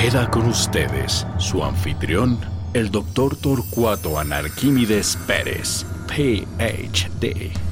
Queda con ustedes su anfitrión, el doctor Torcuato Anarquímides Pérez, PhD.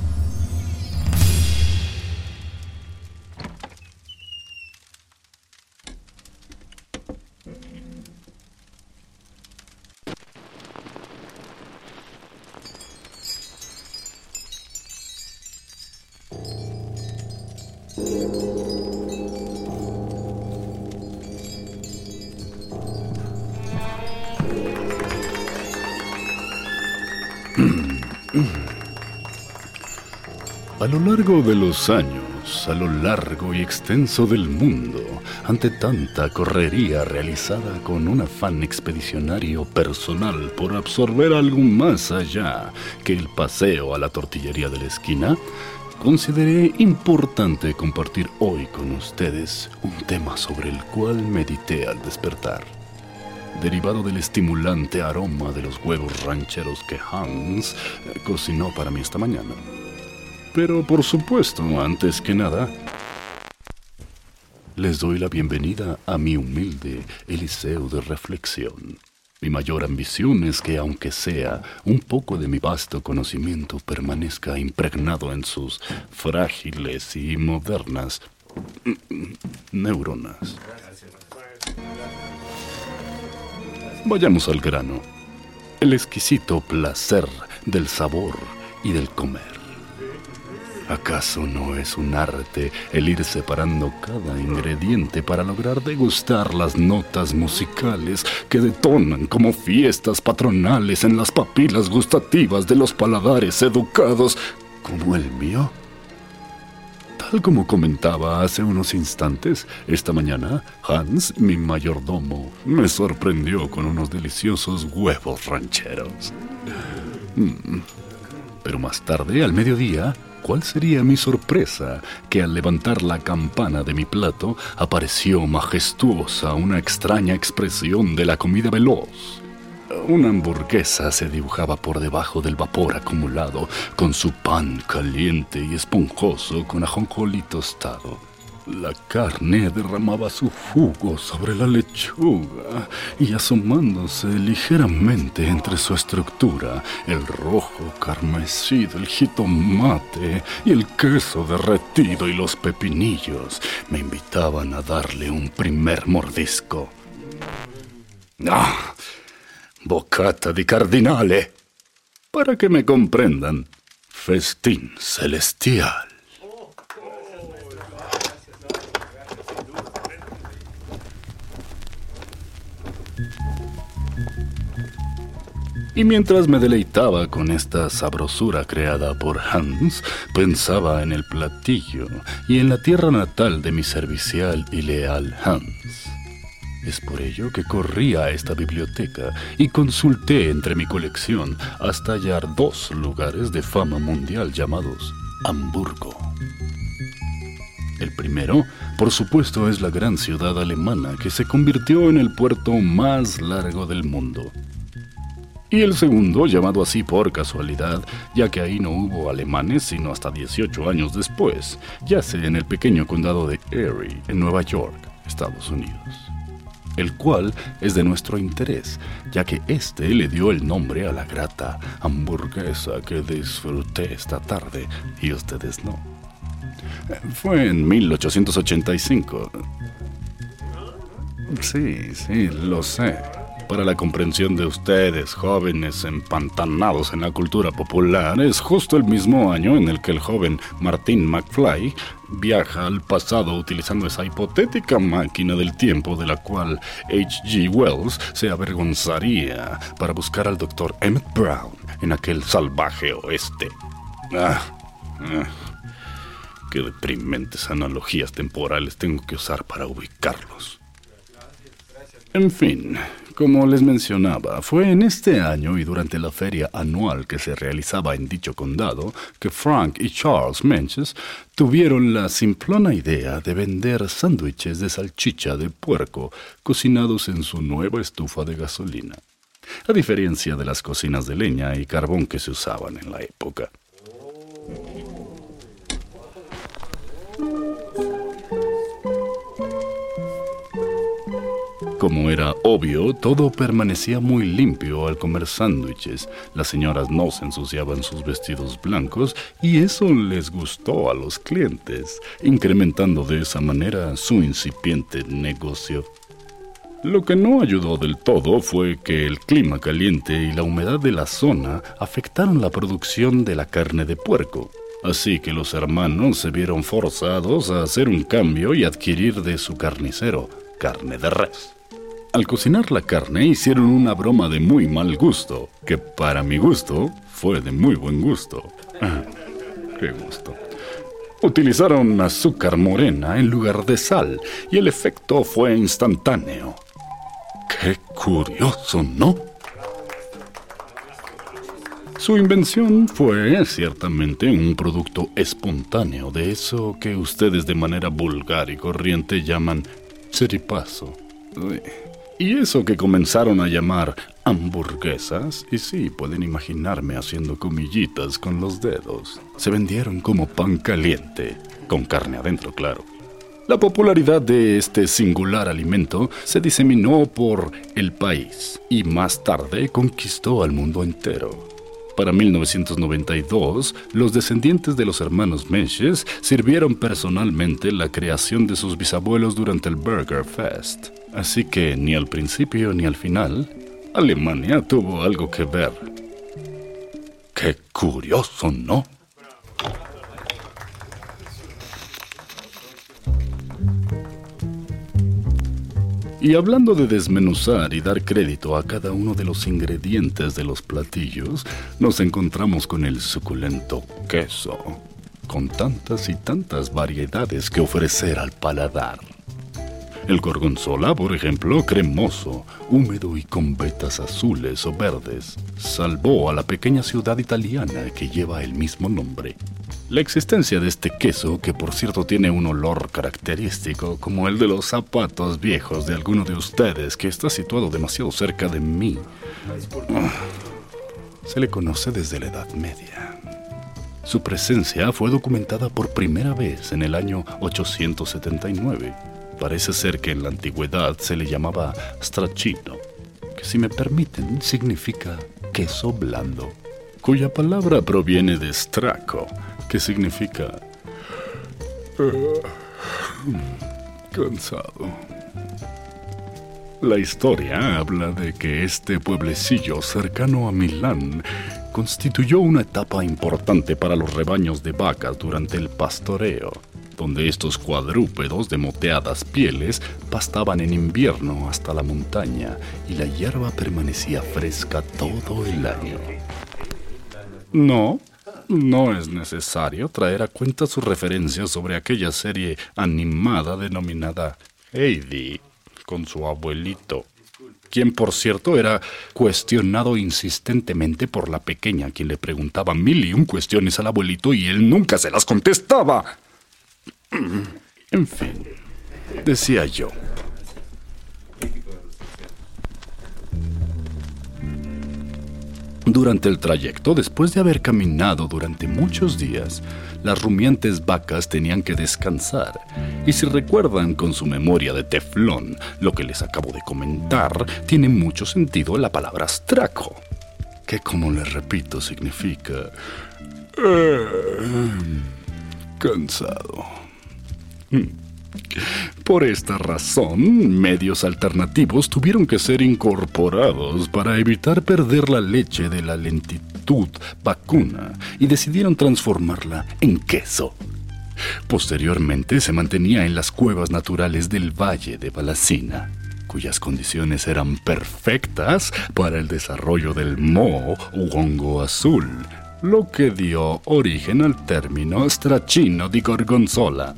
A lo largo de los años, a lo largo y extenso del mundo, ante tanta correría realizada con un afán expedicionario personal por absorber algo más allá que el paseo a la tortillería de la esquina, consideré importante compartir hoy con ustedes un tema sobre el cual medité al despertar derivado del estimulante aroma de los huevos rancheros que Hans eh, cocinó para mí esta mañana. Pero por supuesto, antes que nada, les doy la bienvenida a mi humilde Eliseo de Reflexión. Mi mayor ambición es que, aunque sea un poco de mi vasto conocimiento, permanezca impregnado en sus frágiles y modernas neuronas. Vayamos al grano. El exquisito placer del sabor y del comer. ¿Acaso no es un arte el ir separando cada ingrediente para lograr degustar las notas musicales que detonan como fiestas patronales en las papilas gustativas de los paladares educados como el mío? Tal como comentaba hace unos instantes, esta mañana Hans, mi mayordomo, me sorprendió con unos deliciosos huevos rancheros. Mm. Pero más tarde, al mediodía, ¿cuál sería mi sorpresa que al levantar la campana de mi plato apareció majestuosa una extraña expresión de la comida veloz? Una hamburguesa se dibujaba por debajo del vapor acumulado, con su pan caliente y esponjoso con ajonjolí tostado. La carne derramaba su jugo sobre la lechuga y asomándose ligeramente entre su estructura, el rojo carmesí del jitomate y el queso derretido y los pepinillos me invitaban a darle un primer mordisco. ¡Ah! Bocata di cardinale. Para que me comprendan, festín celestial. Y mientras me deleitaba con esta sabrosura creada por Hans, pensaba en el platillo y en la tierra natal de mi servicial y leal Hans. Es por ello que corrí a esta biblioteca y consulté entre mi colección hasta hallar dos lugares de fama mundial llamados Hamburgo. El primero, por supuesto, es la gran ciudad alemana que se convirtió en el puerto más largo del mundo. Y el segundo, llamado así por casualidad, ya que ahí no hubo alemanes sino hasta 18 años después, yace en el pequeño condado de Erie, en Nueva York, Estados Unidos el cual es de nuestro interés, ya que éste le dio el nombre a la grata hamburguesa que disfruté esta tarde y ustedes no. Fue en 1885. Sí, sí, lo sé para la comprensión de ustedes, jóvenes empantanados en la cultura popular, es justo el mismo año en el que el joven Martin McFly viaja al pasado utilizando esa hipotética máquina del tiempo de la cual H.G. Wells se avergonzaría para buscar al doctor Emmett Brown en aquel salvaje oeste. Ah, ah. Qué deprimentes analogías temporales tengo que usar para ubicarlos. En fin, como les mencionaba, fue en este año y durante la feria anual que se realizaba en dicho condado que Frank y Charles Menches tuvieron la simplona idea de vender sándwiches de salchicha de puerco cocinados en su nueva estufa de gasolina, a diferencia de las cocinas de leña y carbón que se usaban en la época. Como era obvio, todo permanecía muy limpio al comer sándwiches. Las señoras no se ensuciaban sus vestidos blancos y eso les gustó a los clientes, incrementando de esa manera su incipiente negocio. Lo que no ayudó del todo fue que el clima caliente y la humedad de la zona afectaron la producción de la carne de puerco. Así que los hermanos se vieron forzados a hacer un cambio y adquirir de su carnicero carne de res. Al cocinar la carne hicieron una broma de muy mal gusto, que para mi gusto fue de muy buen gusto. Ah, ¡Qué gusto! Utilizaron azúcar morena en lugar de sal y el efecto fue instantáneo. ¡Qué curioso, ¿no? Su invención fue ciertamente un producto espontáneo de eso que ustedes de manera vulgar y corriente llaman cheripazo. Y eso que comenzaron a llamar hamburguesas, y sí, pueden imaginarme haciendo comillitas con los dedos, se vendieron como pan caliente, con carne adentro, claro. La popularidad de este singular alimento se diseminó por el país y más tarde conquistó al mundo entero. Para 1992, los descendientes de los hermanos Menches sirvieron personalmente la creación de sus bisabuelos durante el Burger Fest. Así que ni al principio ni al final, Alemania tuvo algo que ver. Qué curioso, ¿no? Y hablando de desmenuzar y dar crédito a cada uno de los ingredientes de los platillos, nos encontramos con el suculento queso, con tantas y tantas variedades que ofrecer al paladar. El gorgonzola, por ejemplo, cremoso, húmedo y con vetas azules o verdes, salvó a la pequeña ciudad italiana que lleva el mismo nombre. La existencia de este queso, que por cierto tiene un olor característico, como el de los zapatos viejos de alguno de ustedes, que está situado demasiado cerca de mí, ah, se le conoce desde la Edad Media. Su presencia fue documentada por primera vez en el año 879 Parece ser que en la antigüedad se le llamaba stracchino, que si me permiten significa queso blando, cuya palabra proviene de straco, que significa ah, cansado. La historia habla de que este pueblecillo cercano a Milán constituyó una etapa importante para los rebaños de vacas durante el pastoreo donde estos cuadrúpedos de moteadas pieles pastaban en invierno hasta la montaña y la hierba permanecía fresca todo el año. No, no es necesario traer a cuenta su referencia sobre aquella serie animada denominada Heidi, con su abuelito, quien por cierto era cuestionado insistentemente por la pequeña, quien le preguntaba mil y un cuestiones al abuelito y él nunca se las contestaba. En fin, decía yo. Durante el trayecto, después de haber caminado durante muchos días, las rumiantes vacas tenían que descansar. Y si recuerdan con su memoria de teflón lo que les acabo de comentar, tiene mucho sentido la palabra astraco, que como les repito significa... Eh, cansado. Por esta razón, medios alternativos tuvieron que ser incorporados para evitar perder la leche de la lentitud vacuna y decidieron transformarla en queso. Posteriormente se mantenía en las cuevas naturales del Valle de Balacina, cuyas condiciones eran perfectas para el desarrollo del moho hongo azul, lo que dio origen al término stracchino di gorgonzola,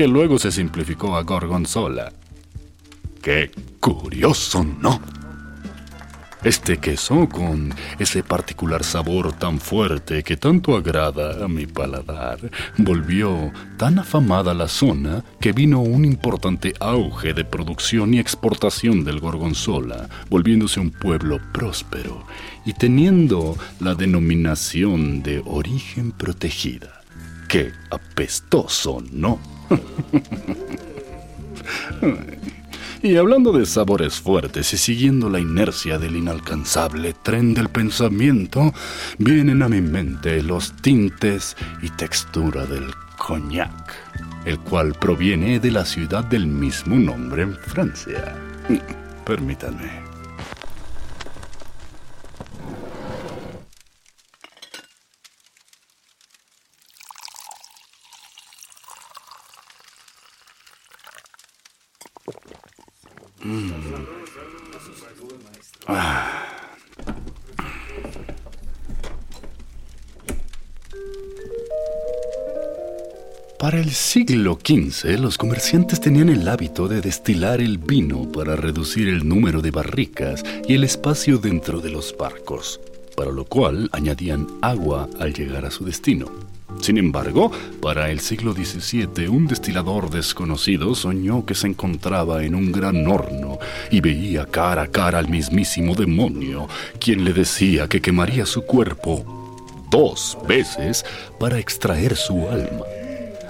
que luego se simplificó a gorgonzola. ¡Qué curioso, ¿no? Este queso, con ese particular sabor tan fuerte que tanto agrada a mi paladar, volvió tan afamada la zona que vino un importante auge de producción y exportación del gorgonzola, volviéndose un pueblo próspero y teniendo la denominación de origen protegida. ¡Qué apestoso, no! Y hablando de sabores fuertes y siguiendo la inercia del inalcanzable tren del pensamiento, vienen a mi mente los tintes y textura del coñac, el cual proviene de la ciudad del mismo nombre en Francia. Permítanme. Para el siglo XV, los comerciantes tenían el hábito de destilar el vino para reducir el número de barricas y el espacio dentro de los barcos, para lo cual añadían agua al llegar a su destino. Sin embargo, para el siglo XVII, un destilador desconocido soñó que se encontraba en un gran horno y veía cara a cara al mismísimo demonio, quien le decía que quemaría su cuerpo dos veces para extraer su alma.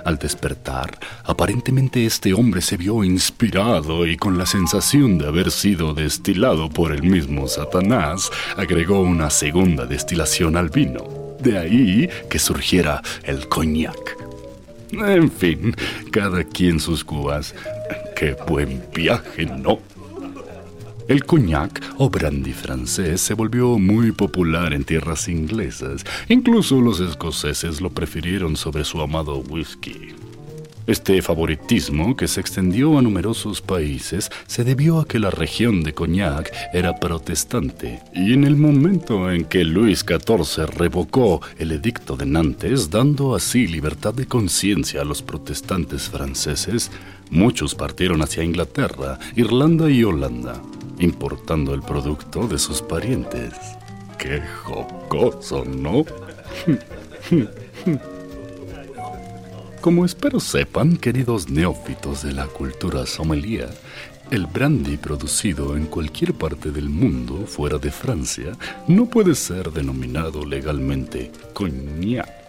Al despertar, aparentemente este hombre se vio inspirado y con la sensación de haber sido destilado por el mismo Satanás, agregó una segunda destilación al vino. De ahí que surgiera el coñac. En fin, cada quien sus cubas. Qué buen viaje, ¿no? El coñac o brandy francés se volvió muy popular en tierras inglesas. Incluso los escoceses lo prefirieron sobre su amado whisky. Este favoritismo, que se extendió a numerosos países, se debió a que la región de Cognac era protestante, y en el momento en que Luis XIV revocó el edicto de Nantes, dando así libertad de conciencia a los protestantes franceses, muchos partieron hacia Inglaterra, Irlanda y Holanda, importando el producto de sus parientes. ¡Qué jocoso, ¿no? Como espero sepan, queridos neófitos de la cultura sommelier, el brandy producido en cualquier parte del mundo fuera de Francia no puede ser denominado legalmente cognac.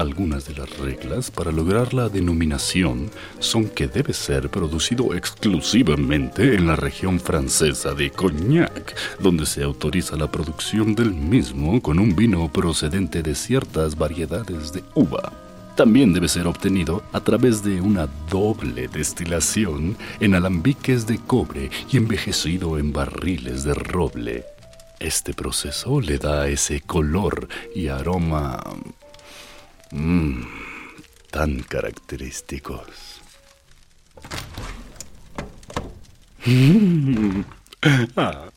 Algunas de las reglas para lograr la denominación son que debe ser producido exclusivamente en la región francesa de Cognac, donde se autoriza la producción del mismo con un vino procedente de ciertas variedades de uva también debe ser obtenido a través de una doble destilación en alambiques de cobre y envejecido en barriles de roble. Este proceso le da ese color y aroma mmm, tan característicos. Ah,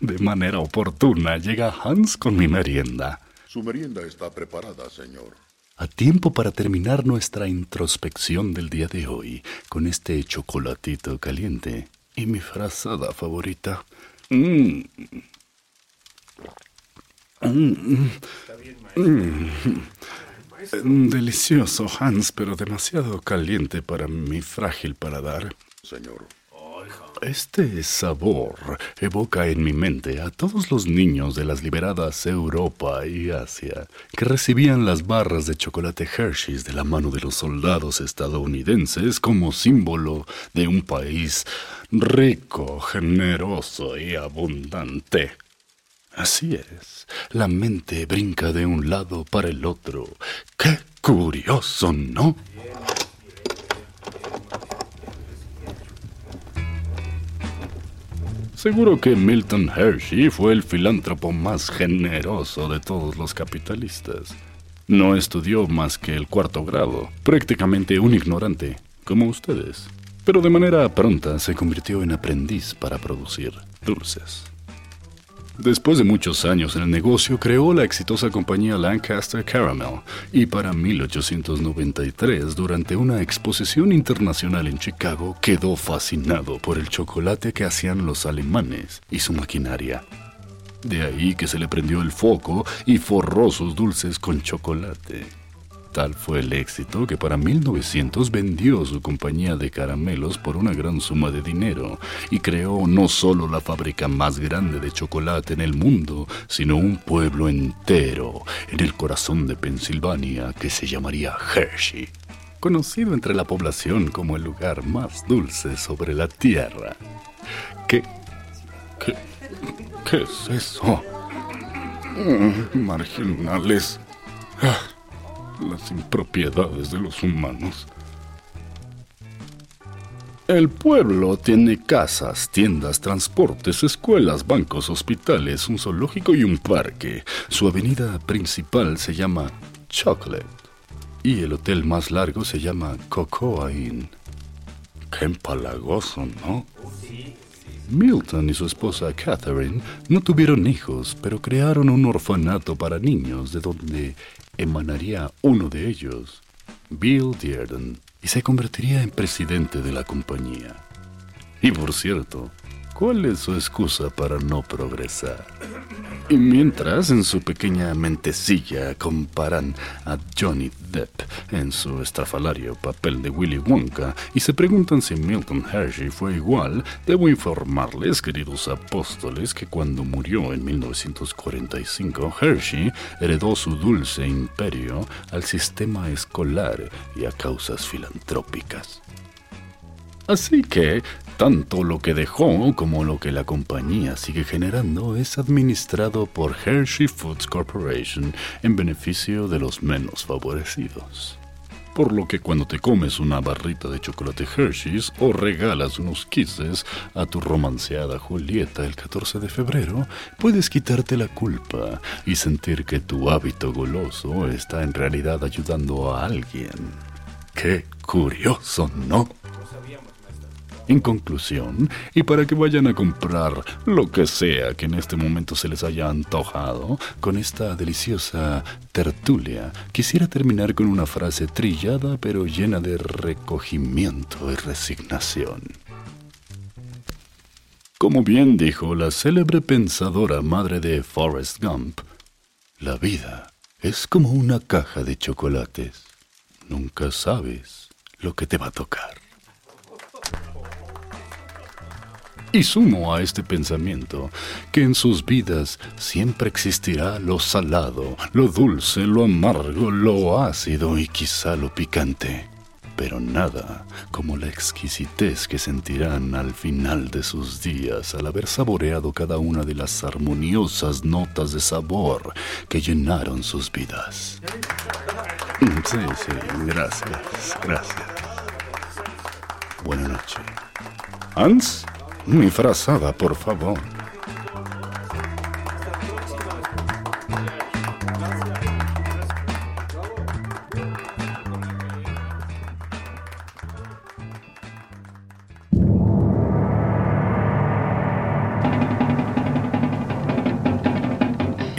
de manera oportuna llega Hans con mi merienda. Su merienda está preparada, señor a tiempo para terminar nuestra introspección del día de hoy con este chocolatito caliente y mi frazada favorita. Mm. Mm. Mm. Delicioso, Hans, pero demasiado caliente para mi frágil paladar. Señor. Este sabor evoca en mi mente a todos los niños de las liberadas Europa y Asia que recibían las barras de chocolate Hershey's de la mano de los soldados estadounidenses como símbolo de un país rico, generoso y abundante. Así es, la mente brinca de un lado para el otro. ¡Qué curioso, ¿no? Seguro que Milton Hershey fue el filántropo más generoso de todos los capitalistas. No estudió más que el cuarto grado, prácticamente un ignorante, como ustedes. Pero de manera pronta se convirtió en aprendiz para producir dulces. Después de muchos años en el negocio, creó la exitosa compañía Lancaster Caramel y para 1893, durante una exposición internacional en Chicago, quedó fascinado por el chocolate que hacían los alemanes y su maquinaria. De ahí que se le prendió el foco y forró sus dulces con chocolate. Tal fue el éxito que para 1900 vendió su compañía de caramelos por una gran suma de dinero y creó no solo la fábrica más grande de chocolate en el mundo, sino un pueblo entero en el corazón de Pensilvania que se llamaría Hershey, conocido entre la población como el lugar más dulce sobre la tierra. ¿Qué? ¿Qué? ¿Qué es eso? Mm, marginales. Las impropiedades de los humanos. El pueblo tiene casas, tiendas, transportes, escuelas, bancos, hospitales, un zoológico y un parque. Su avenida principal se llama Chocolate y el hotel más largo se llama Cocoa Inn. Qué empalagoso, ¿no? Milton y su esposa Catherine no tuvieron hijos, pero crearon un orfanato para niños de donde emanaría uno de ellos, Bill Dearden, y se convertiría en presidente de la compañía. Y por cierto, ¿cuál es su excusa para no progresar? Y mientras en su pequeña mentecilla comparan a Johnny Depp en su estrafalario papel de Willy Wonka y se preguntan si Milton Hershey fue igual, debo informarles, queridos apóstoles, que cuando murió en 1945, Hershey heredó su dulce imperio al sistema escolar y a causas filantrópicas. Así que tanto lo que dejó como lo que la compañía sigue generando es administrado por Hershey Foods Corporation en beneficio de los menos favorecidos. Por lo que cuando te comes una barrita de chocolate Hershey's o regalas unos kisses a tu romanceada Julieta el 14 de febrero, puedes quitarte la culpa y sentir que tu hábito goloso está en realidad ayudando a alguien. Qué curioso, ¿no? En conclusión, y para que vayan a comprar lo que sea que en este momento se les haya antojado, con esta deliciosa tertulia, quisiera terminar con una frase trillada pero llena de recogimiento y resignación. Como bien dijo la célebre pensadora madre de Forrest Gump, la vida es como una caja de chocolates. Nunca sabes lo que te va a tocar. Y sumo a este pensamiento que en sus vidas siempre existirá lo salado, lo dulce, lo amargo, lo ácido y quizá lo picante, pero nada como la exquisitez que sentirán al final de sus días al haber saboreado cada una de las armoniosas notas de sabor que llenaron sus vidas. Sí, sí, gracias, gracias. Buenas noches. Hans? Mi frazada, por favor.